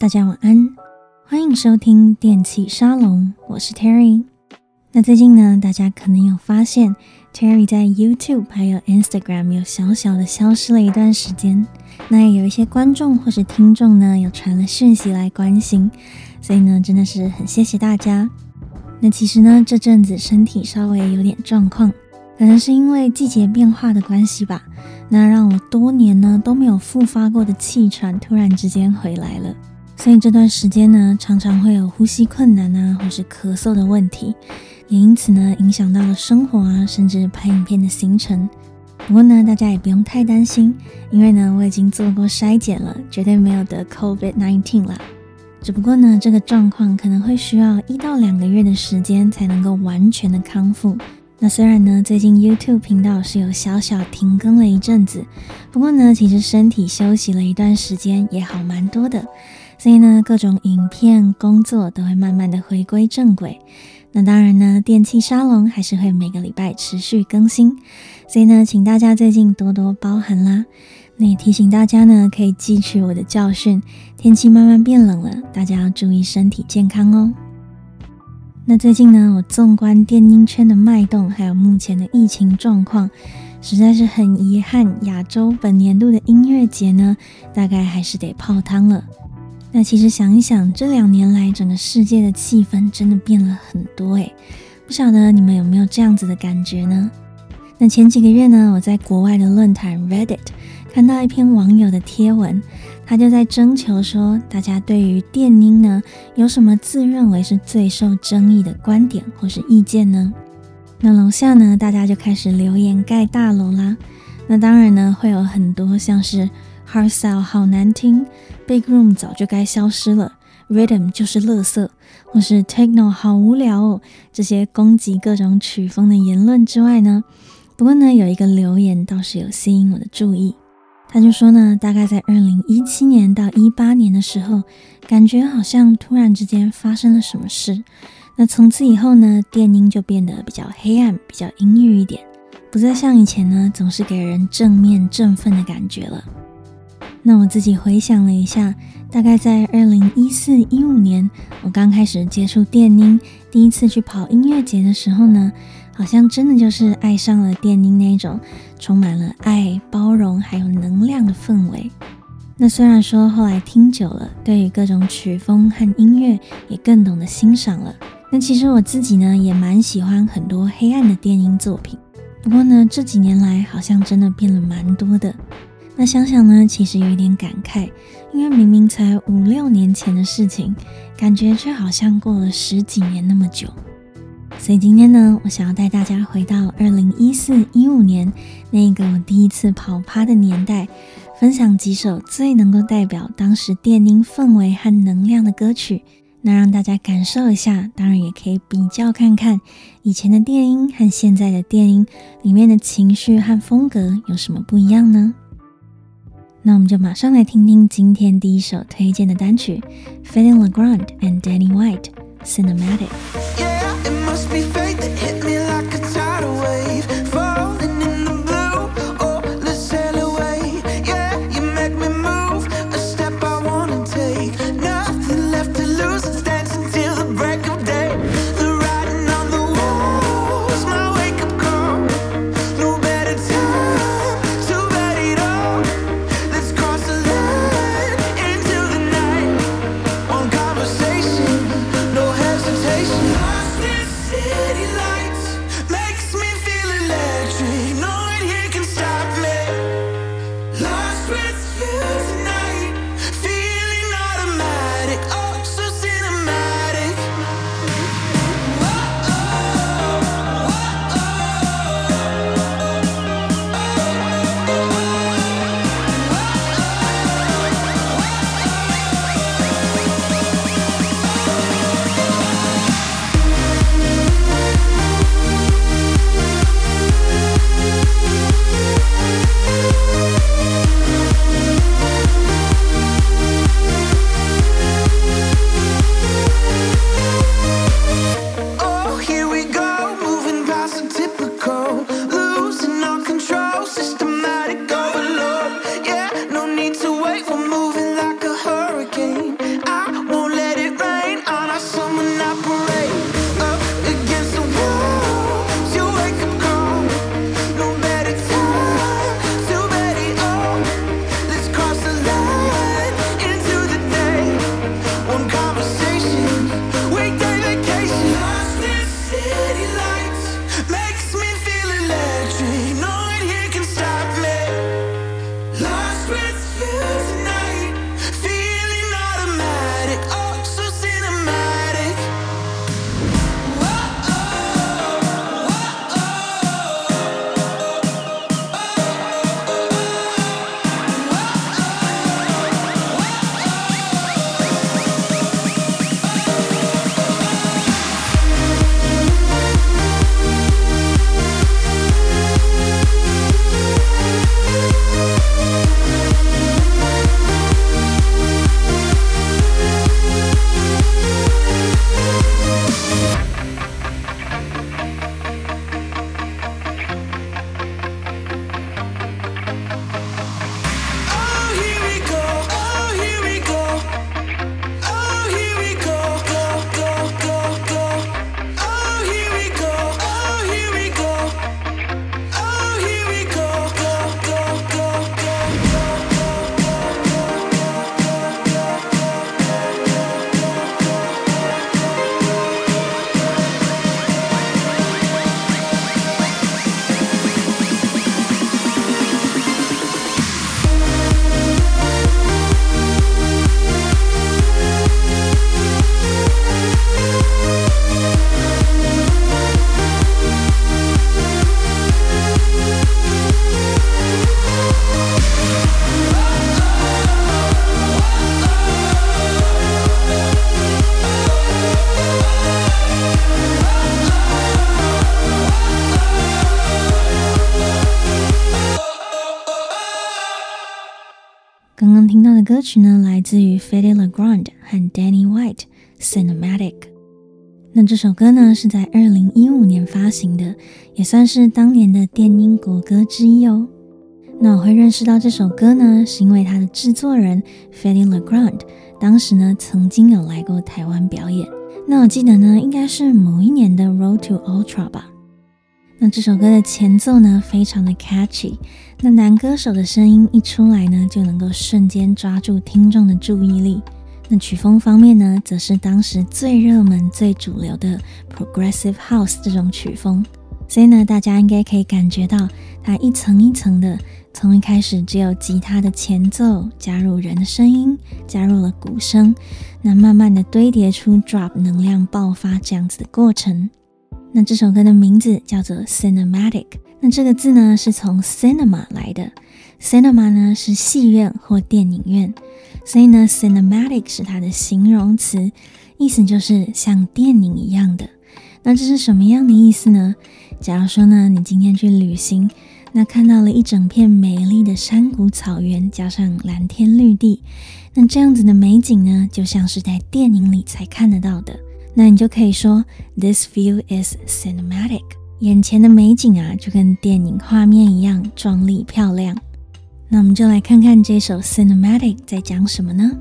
大家晚安，欢迎收听电器沙龙，我是 Terry。那最近呢，大家可能有发现 Terry 在 YouTube 还有 Instagram 有小小的消失了一段时间。那也有一些观众或是听众呢，有传了讯息来关心，所以呢，真的是很谢谢大家。那其实呢，这阵子身体稍微有点状况，可能是因为季节变化的关系吧。那让我多年呢都没有复发过的气喘，突然之间回来了。所以这段时间呢，常常会有呼吸困难啊，或是咳嗽的问题，也因此呢，影响到了生活啊，甚至拍影片的行程。不过呢，大家也不用太担心，因为呢，我已经做过筛检了，绝对没有得 COVID-19 啦。只不过呢，这个状况可能会需要一到两个月的时间才能够完全的康复。那虽然呢，最近 YouTube 频道是有小小停更了一阵子，不过呢，其实身体休息了一段时间也好蛮多的。所以呢，各种影片、工作都会慢慢的回归正轨。那当然呢，电器沙龙还是会每个礼拜持续更新。所以呢，请大家最近多多包涵啦。那也提醒大家呢，可以汲取我的教训，天气慢慢变冷了，大家要注意身体健康哦。那最近呢，我纵观电音圈的脉动，还有目前的疫情状况，实在是很遗憾，亚洲本年度的音乐节呢，大概还是得泡汤了。那其实想一想，这两年来整个世界的气氛真的变了很多诶，不晓得你们有没有这样子的感觉呢？那前几个月呢，我在国外的论坛 Reddit 看到一篇网友的贴文，他就在征求说，大家对于电音呢有什么自认为是最受争议的观点或是意见呢？那楼下呢，大家就开始留言盖大楼啦。那当然呢，会有很多像是。Hard Style 好难听，Big Room 早就该消失了，Rhythm 就是垃圾，或是 Techno 好无聊哦，这些攻击各种曲风的言论之外呢，不过呢，有一个留言倒是有吸引我的注意，他就说呢，大概在二零一七年到一八年的时候，感觉好像突然之间发生了什么事，那从此以后呢，电音就变得比较黑暗，比较阴郁一点，不再像以前呢，总是给人正面振奋的感觉了。那我自己回想了一下，大概在二零一四一五年，我刚开始接触电音，第一次去跑音乐节的时候呢，好像真的就是爱上了电音那种充满了爱、包容还有能量的氛围。那虽然说后来听久了，对于各种曲风和音乐也更懂得欣赏了。那其实我自己呢，也蛮喜欢很多黑暗的电音作品。不过呢，这几年来好像真的变了蛮多的。那想想呢，其实有一点感慨，因为明明才五六年前的事情，感觉却好像过了十几年那么久。所以今天呢，我想要带大家回到二零一四一五年那个我第一次跑趴的年代，分享几首最能够代表当时电音氛围和能量的歌曲，那让大家感受一下，当然也可以比较看看以前的电音和现在的电音里面的情绪和风格有什么不一样呢？那我们就马上来听听今天第一首推荐的单曲，Fedde Le Grand and Danny White Cinematic。 歌曲呢，来自于 Fedde Le Grand 和 Danny White，《Cinematic》。那这首歌呢，是在二零一五年发行的，也算是当年的电音国歌之一哦。那我会认识到这首歌呢，是因为它的制作人 Fedde Le Grand 当时呢，曾经有来过台湾表演。那我记得呢，应该是某一年的 Road to Ultra 吧。那这首歌的前奏呢，非常的 catchy。那男歌手的声音一出来呢，就能够瞬间抓住听众的注意力。那曲风方面呢，则是当时最热门、最主流的 Progressive House 这种曲风，所以呢，大家应该可以感觉到它一层一层的，从一开始只有吉他的前奏，加入人的声音，加入了鼓声，那慢慢的堆叠出 Drop 能量爆发这样子的过程。那这首歌的名字叫做 Cinematic，那这个字呢，是从 Cinema 来的，Cinema 呢是戏院或电影院。所以呢，cinematic 是它的形容词，意思就是像电影一样的。那这是什么样的意思呢？假如说呢，你今天去旅行，那看到了一整片美丽的山谷草原，加上蓝天绿地，那这样子的美景呢，就像是在电影里才看得到的。那你就可以说，This view is cinematic。眼前的美景啊，就跟电影画面一样壮丽漂亮。那我们就来看看这首 Cinematic 在讲什么呢？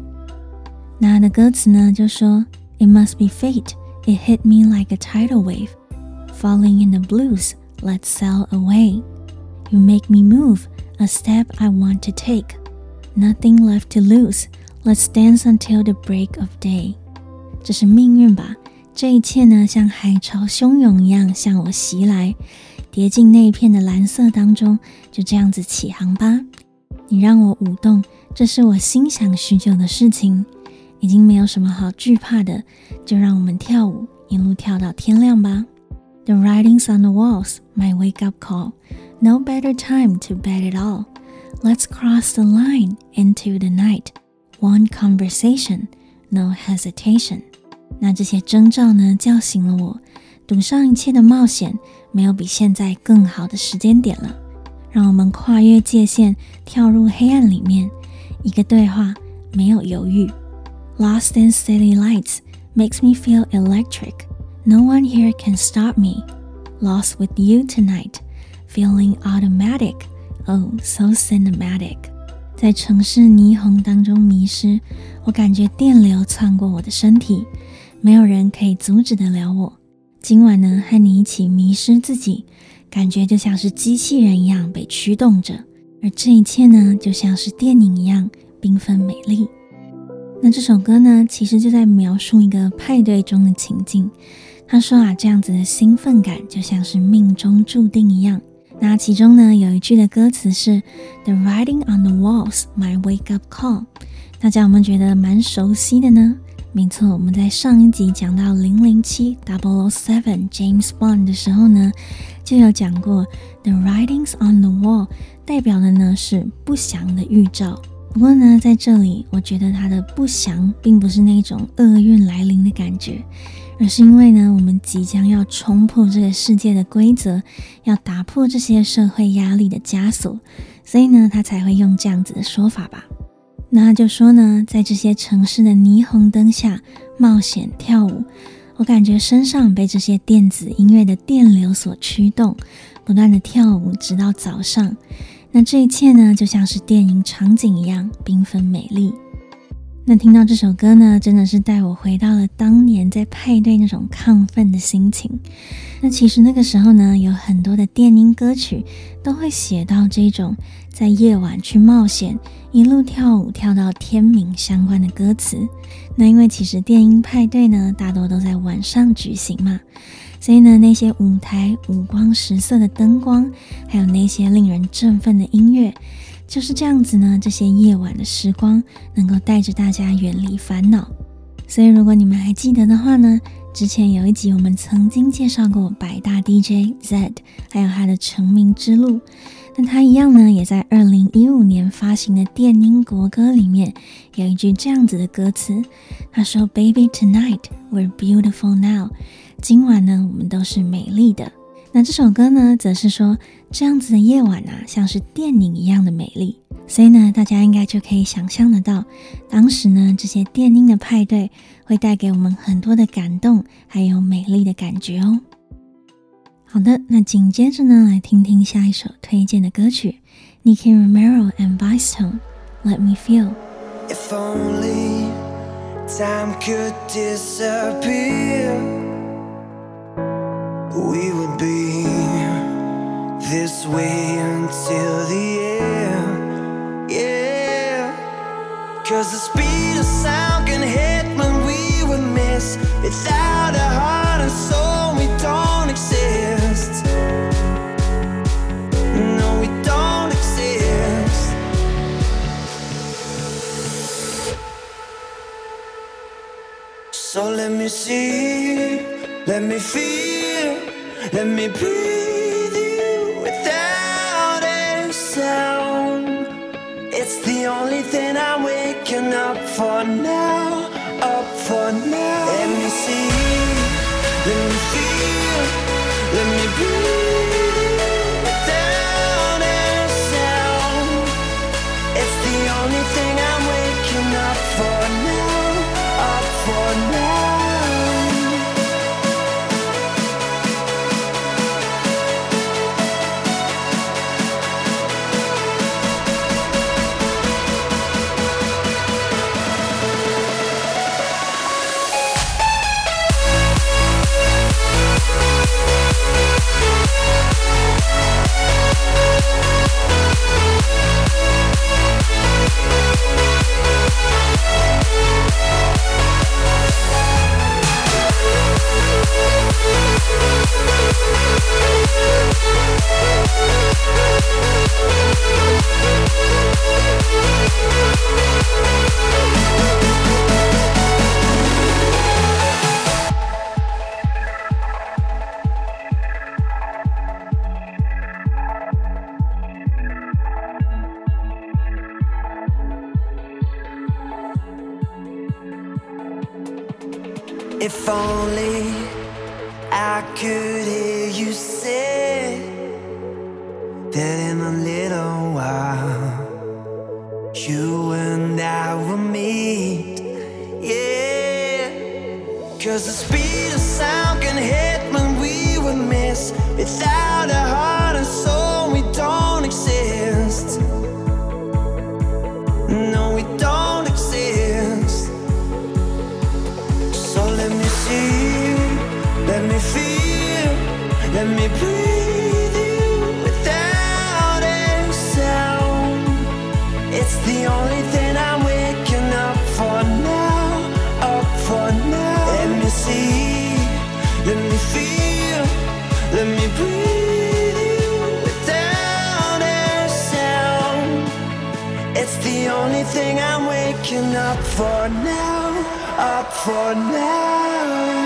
那它的歌词呢就说：It must be fate, it hit me like a tidal wave, falling in the blues, let's sail away. You make me move, a step I want to take. Nothing left to lose, let's dance until the break of day. 这是命运吧？ 这一切呢，像海潮汹涌一样向我袭来，跌进那一片的蓝色当中，就这样子起航吧。你让我舞动，这是我心想许久的事情，已经没有什么好惧怕的，就让我们跳舞，一路跳到天亮吧。The writings on the walls, my wake up call. No better time to bed it all. Let's cross the line into the night. One conversation, no hesitation. 那这些征兆呢，叫醒了我，赌上一切的冒险，没有比现在更好的时间点了。让我们跨越界限，跳入黑暗里面。一个对话，没有犹豫。Lost in city lights makes me feel electric. No one here can stop me. Lost with you tonight, feeling automatic. Oh, so cinematic. 在城市霓虹当中迷失，我感觉电流窜过我的身体，没有人可以阻止得了我。今晚呢，和你一起迷失自己。感觉就像是机器人一样被驱动着，而这一切呢，就像是电影一样缤纷美丽。那这首歌呢，其实就在描述一个派对中的情境。他说啊，这样子的兴奋感就像是命中注定一样。那其中呢，有一句的歌词是 “The writing on the walls, my wake up call”。大家有没有觉得蛮熟悉的呢？没错，我们在上一集讲到零零七 Double O Seven James Bond 的时候呢，就有讲过 The writings on the wall 代表的呢是不祥的预兆。不过呢，在这里我觉得它的不祥并不是那种厄运来临的感觉，而是因为呢，我们即将要冲破这个世界的规则，要打破这些社会压力的枷锁，所以呢，他才会用这样子的说法吧。那就说呢，在这些城市的霓虹灯下冒险跳舞，我感觉身上被这些电子音乐的电流所驱动，不断的跳舞直到早上。那这一切呢，就像是电影场景一样缤纷美丽。那听到这首歌呢，真的是带我回到了当年在派对那种亢奋的心情。那其实那个时候呢，有很多的电音歌曲都会写到这种在夜晚去冒险，一路跳舞跳到天明相关的歌词。那因为其实电音派对呢，大多都在晚上举行嘛，所以呢，那些舞台五光十色的灯光，还有那些令人振奋的音乐。就是这样子呢，这些夜晚的时光能够带着大家远离烦恼。所以，如果你们还记得的话呢，之前有一集我们曾经介绍过百大 DJ Z，还有他的成名之路。跟他一样呢，也在二零一五年发行的电音国歌里面有一句这样子的歌词，他说：“Baby tonight we're beautiful now。”今晚呢，我们都是美丽的。那这首歌呢，则是说这样子的夜晚啊，像是电影一样的美丽。所以呢，大家应该就可以想象得到，当时呢，这些电音的派对会带给我们很多的感动，还有美丽的感觉哦。好的，那紧接着呢，来听听下一首推荐的歌曲，Nicky Romero and Vicetone，《Let Me Feel》。If only time could disappear, we would be this way until the end. Yeah, cause the speed of sound can hit when we would miss without a heart and soul. We don't exist. So let me see, let me feel, let me breathe you without a sound. It's the only thing I'm waking up for now, up for now. That in a little while you and I will meet. Yeah, cause the speed of sound can hit when we would miss without a heart waking up for now, up for now.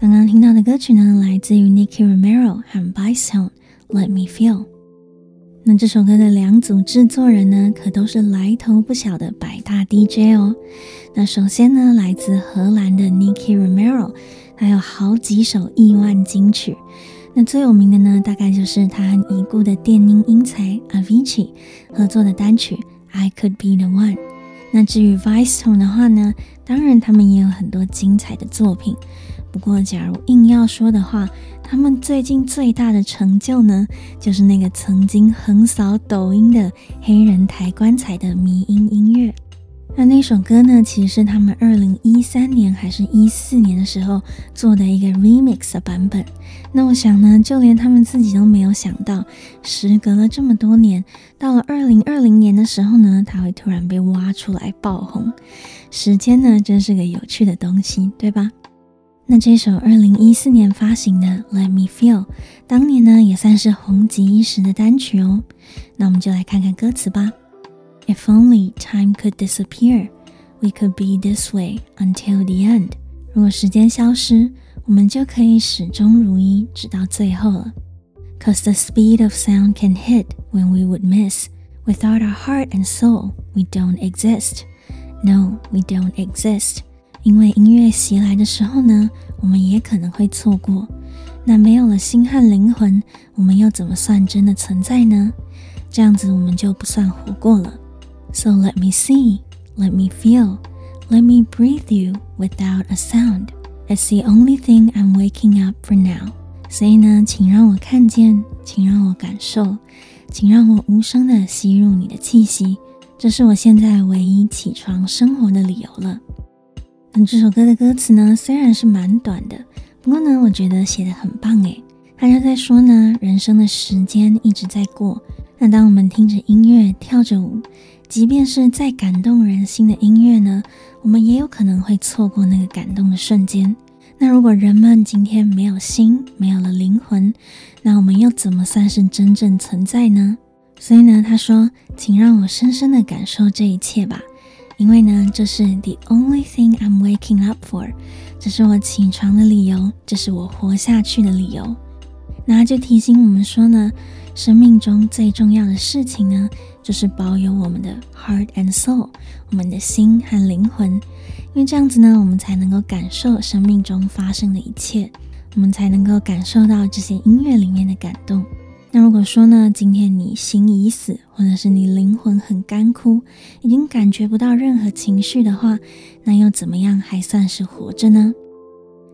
刚刚听到的歌曲呢，来自于 Nicky Romero 和 Vicetone，《Let Me Feel》。那这首歌的两组制作人呢，可都是来头不小的百大 DJ 哦。那首先呢，来自荷兰的 Nicky Romero，他有好几首亿万金曲。那最有名的呢，大概就是他和已故的电音英才 Avicii 合作的单曲《I Could Be the One》。那至于 Vicetone 的话呢，当然他们也有很多精彩的作品。不过，假如硬要说的话，他们最近最大的成就呢，就是那个曾经横扫抖音的黑人抬棺材的迷音音乐。那那首歌呢，其实是他们二零一三年还是一四年的时候做的一个 remix 的版本。那我想呢，就连他们自己都没有想到，时隔了这么多年，到了二零二零年的时候呢，它会突然被挖出来爆红。时间呢，真是个有趣的东西，对吧？那这首二零一四年发行的《Let Me Feel》，当年呢也算是红极一时的单曲哦。那我们就来看看歌词吧。If only time could disappear, we could be this way until the end. 如果时间消失，我们就可以始终如一，直到最后了。Cause the speed of sound can hit when we would miss. Without our heart and soul, we don't exist. No, we don't exist. 因为音乐袭来的时候呢，我们也可能会错过。那没有了心和灵魂，我们又怎么算真的存在呢？这样子我们就不算活过了。So let me see, let me feel, let me breathe you without a sound. It's the only thing I'm waking up for now. 所以呢，请让我看见，请让我感受，请让我无声地吸入你的气息。这是我现在唯一起床生活的理由了。那这首歌的歌词呢，虽然是蛮短的，不过呢，我觉得写得很棒诶。他就在说呢，人生的时间一直在过。那当我们听着音乐跳着舞，即便是再感动人心的音乐呢，我们也有可能会错过那个感动的瞬间。那如果人们今天没有心，没有了灵魂，那我们又怎么算是真正存在呢？所以呢，他说：“请让我深深的感受这一切吧，因为呢，这是 the only thing I'm waking up for，这是我起床的理由，这是我活下去的理由。”那就提醒我们说呢。生命中最重要的事情呢，就是保有我们的 heart and soul，我们的心和灵魂，因为这样子呢，我们才能够感受生命中发生的一切，我们才能够感受到这些音乐里面的感动。那如果说呢，今天你心已死，或者是你灵魂很干枯，已经感觉不到任何情绪的话，那又怎么样还算是活着呢？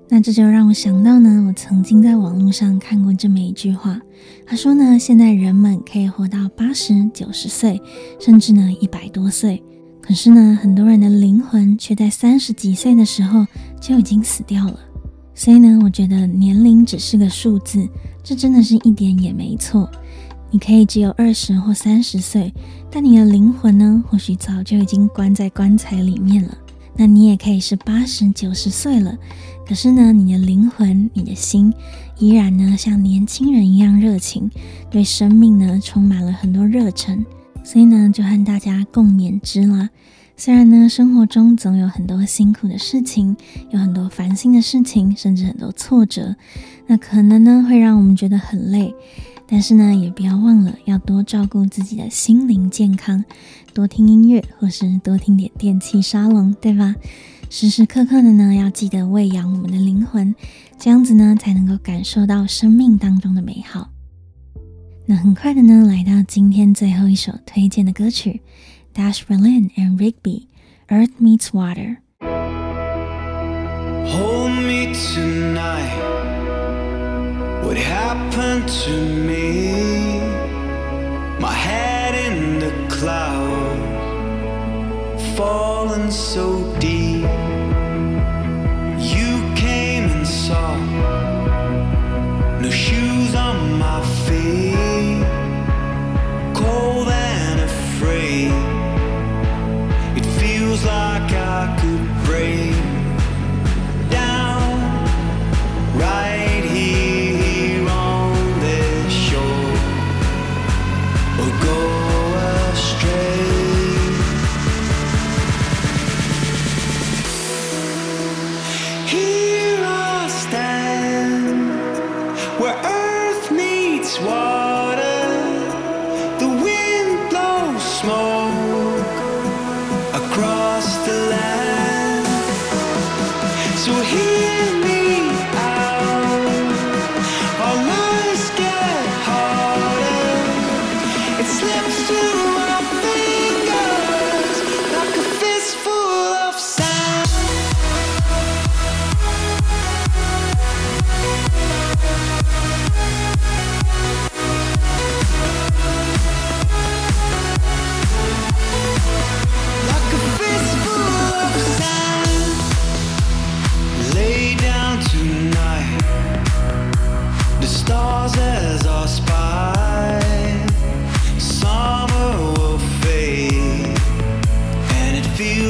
那这就让我想到呢，我曾经在网络上看过这么一句话，他说呢，现在人们可以活到八十九十岁，甚至呢一百多岁，可是呢，很多人的灵魂却在三十几岁的时候就已经死掉了。所以呢，我觉得年龄只是个数字，这真的是一点也没错。你可以只有二十或三十岁，但你的灵魂呢，或许早就已经关在棺材里面了。那你也可以是八十九十岁了，可是呢，你的灵魂、你的心依然呢，像年轻人一样热情，对生命呢充满了很多热忱。所以呢，就和大家共勉之啦。虽然呢，生活中总有很多辛苦的事情，有很多烦心的事情，甚至很多挫折，那可能呢会让我们觉得很累。但是呢，也不要忘了要多照顾自己的心灵健康，多听音乐，或是多听点电气沙龙，对吧？时时刻刻的呢，要记得喂养我们的灵魂，这样子呢，才能够感受到生命当中的美好。那很快的呢，来到今天最后一首推荐的歌曲，Dash Berlin and Rigby, Earth Meets Water》。Hold me tonight. What happened to me? My head in the clouds, falling so deep.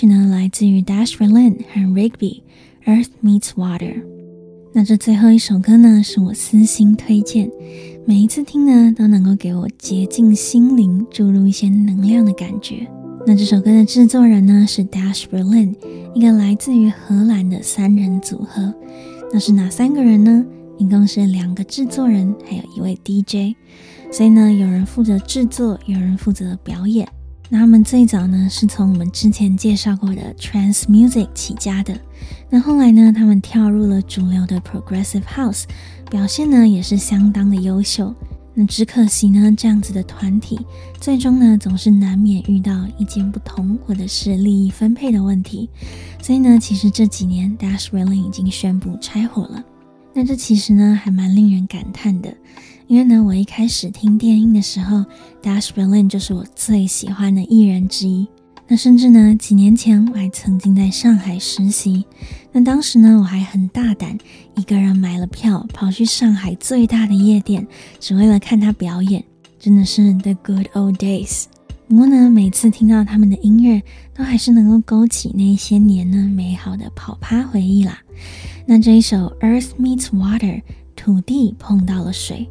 曲呢，来自于 Dash Berlin 和 Rigby，《Earth Meets Water》。那这最后一首歌呢，是我私心推荐，每一次听呢，都能够给我洁净心灵、注入一些能量的感觉。那这首歌的制作人呢，是 Dash Berlin，一个来自于荷兰的三人组合。那是哪三个人呢？一共是两个制作人，还有一位 DJ。所以呢，有人负责制作，有人负责表演。那他们最早呢，是从我们之前介绍过的 Trance Music 起家的。那后来呢，他们跳入了主流的 Progressive House，表现呢也是相当的优秀。那只可惜呢，这样子的团体最终呢，总是难免遇到意见不同或者是利益分配的问题。所以呢，其实这几年 Dash Berlin 已经宣布拆伙了。那这其实呢，还蛮令人感叹的。因为呢，我一开始听电音的时候，Dash Berlin 就是我最喜欢的艺人之一。那甚至呢，几年前我还曾经在上海实习。那当时呢，我还很大胆，一个人买了票，跑去上海最大的夜店，只为了看他表演。真的是 The Good Old Days。不过呢，每次听到他们的音乐，都还是能够勾起那些年呢美好的跑趴回忆啦。那这一首 Earth Meets Water，土地碰到了水。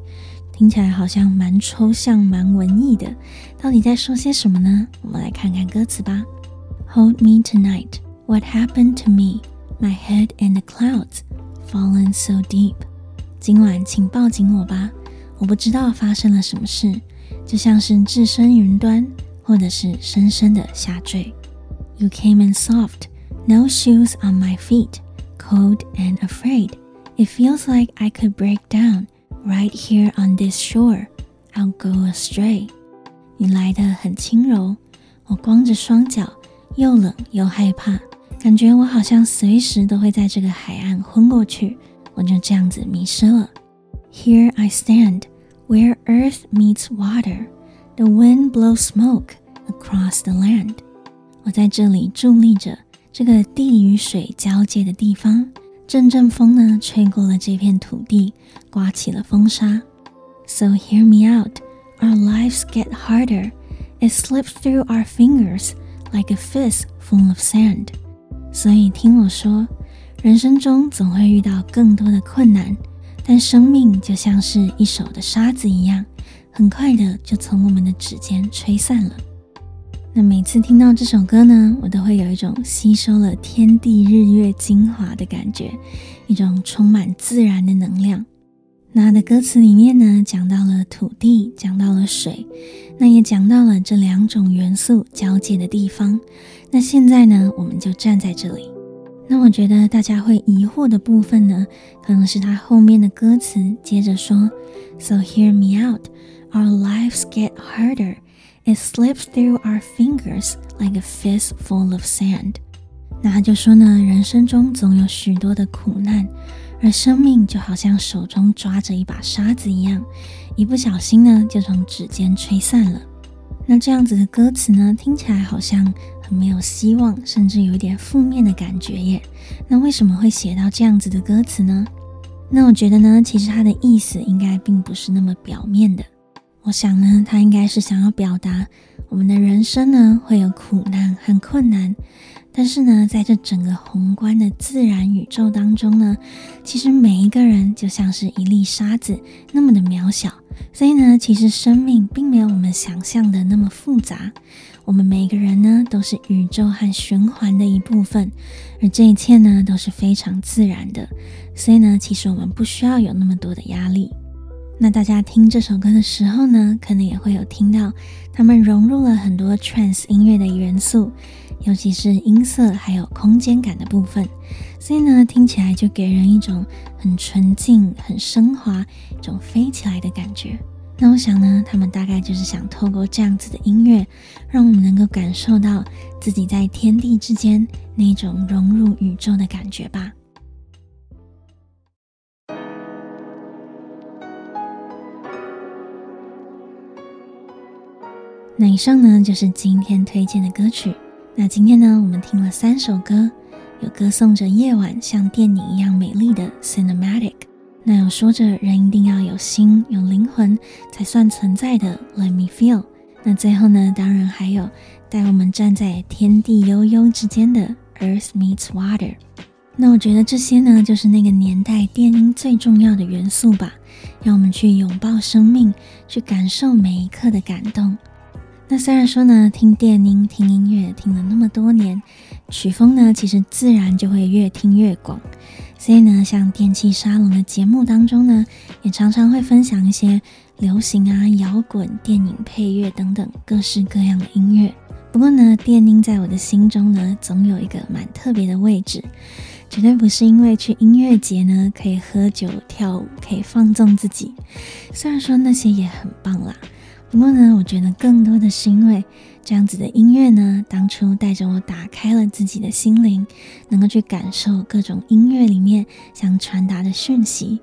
听起来好像蛮抽象、蛮文艺的，到底在说些什么呢？我们来看看歌词吧。Hold me tonight, what happened to me? My head in the clouds, fallen so deep. 今晚请抱紧我吧，我不知道发生了什么事，就像是置身云端，或者是深深的下坠。You came in soft, no shoes on my feet, cold and afraid. It feels like I could break down. Right here on this shore, I'll go astray. 你来得很轻柔，我光着双脚，又冷又害怕，感觉我好像随时都会在这个海岸昏过去。我就这样子迷失了。Here I stand, where earth meets water. The wind blows smoke across the land. 我在这里伫立着，这个地与水交界的地方。 阵阵风呢，吹过了这片土地，刮起了风沙。So hear me out, our lives get harder. It slips through our fingers like a fist full of sand. 所以听我说，人生中总会遇到更多的困难，但生命就像是一手的沙子一样，很快的就从我们的指尖吹散了。那每次听到这首歌呢，我都会有一种吸收了天地日月精华的感觉，一种充满自然的能量。那它的歌词里面呢，讲到了土地，讲到了水，那也讲到了这两种元素交界的地方。那现在呢，我们就站在这里。那我觉得大家会疑惑的部分呢，可能是它后面的歌词接着说：“So hear me out, our lives get harder.” It slips through our fingers like a fist full of sand。那他就说呢，人生中总有许多的苦难，而生命就好像手中抓着一把沙子一样，一不小心呢，就从指尖吹散了。那这样子的歌词呢，听起来好像很没有希望，甚至有一点负面的感觉耶。那为什么会写到这样子的歌词呢？那我觉得呢，其实它的意思应该并不是那么表面的。我想呢，他应该是想要表达，我们的人生呢会有苦难和困难，但是呢，在这整个宏观的自然宇宙当中呢，其实每一个人就像是一粒沙子，那么的渺小。所以呢，其实生命并没有我们想象的那么复杂。我们每个人呢都是宇宙和循环的一部分，而这一切呢都是非常自然的。所以呢，其实我们不需要有那么多的压力。那大家听这首歌的时候呢，可能也会有听到他们融入了很多 trance 音乐的元素，尤其是音色还有空间感的部分，所以呢，听起来就给人一种很纯净、很升华、一种飞起来的感觉。那我想呢，他们大概就是想透过这样子的音乐，让我们能够感受到自己在天地之间那种融入宇宙的感觉吧。那以上呢，就是今天推荐的歌曲。那今天呢，我们听了三首歌，有歌颂着夜晚像电影一样美丽的 Cinematic，那有说着人一定要有心有灵魂才算存在的 Let Me Feel。那最后呢，当然还有带我们站在天地悠悠之间的 Earth Meets Water。那我觉得这些呢，就是那个年代电音最重要的元素吧，让我们去拥抱生命，去感受每一刻的感动。那虽然说呢，听电音、听音乐听了那么多年，曲风呢其实自然就会越听越广。所以呢，像电器沙龙的节目当中呢，也常常会分享一些流行啊、摇滚、电影配乐等等各式各样的音乐。不过呢，电音在我的心中呢，总有一个蛮特别的位置。绝对不是因为去音乐节呢，可以喝酒跳舞，可以放纵自己。虽然说那些也很棒啦，不过呢，我觉得更多的是因为这样子的音乐呢，当初带着我打开了自己的心灵，能够去感受各种音乐里面想传达的讯息，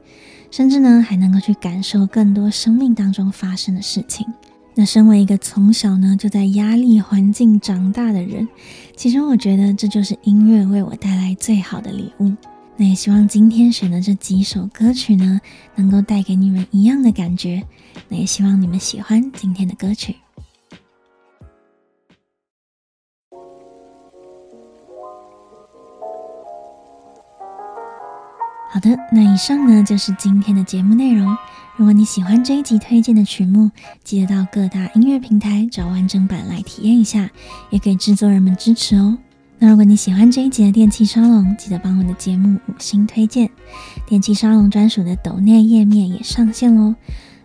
甚至呢，还能够去感受更多生命当中发生的事情。那身为一个从小呢就在压力环境长大的人，其实我觉得这就是音乐为我带来最好的礼物。那也希望今天选的这几首歌曲呢，能够带给你们一样的感觉。那也希望你们喜欢今天的歌曲。好的，那以上呢就是今天的节目内容。如果你喜欢这一集推荐的曲目，记得到各大音乐平台找完整版来体验一下，也给制作人们支持哦。那如果你喜欢这一集的电气沙龙，记得帮我的节目五星推荐。电气沙龙专属的抖内页面也上线喽，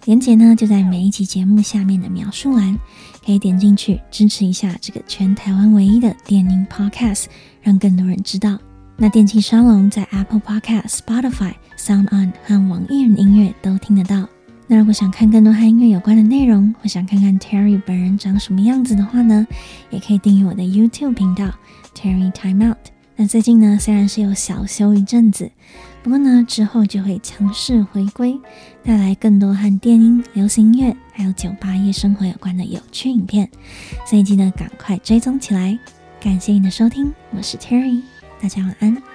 连接呢就在每一集节目下面的描述栏，可以点进去支持一下这个全台湾唯一的电音 Podcast，让更多人知道。那电气沙龙在 Apple Podcast、Spotify、Sound On 和网易云音乐都听得到。那如果想看更多和音乐有关的内容，或想看看 Terry 本人长什么样子的话呢，也可以订阅我的 YouTube 频道 Terry Time Out。那最近呢，虽然是有小休一阵子，不过呢，之后就会强势回归，带来更多和电音、流行音乐还有酒吧夜生活有关的有趣影片，所以记得赶快追踪起来。感谢你的收听，我是 Terry。大家晚安。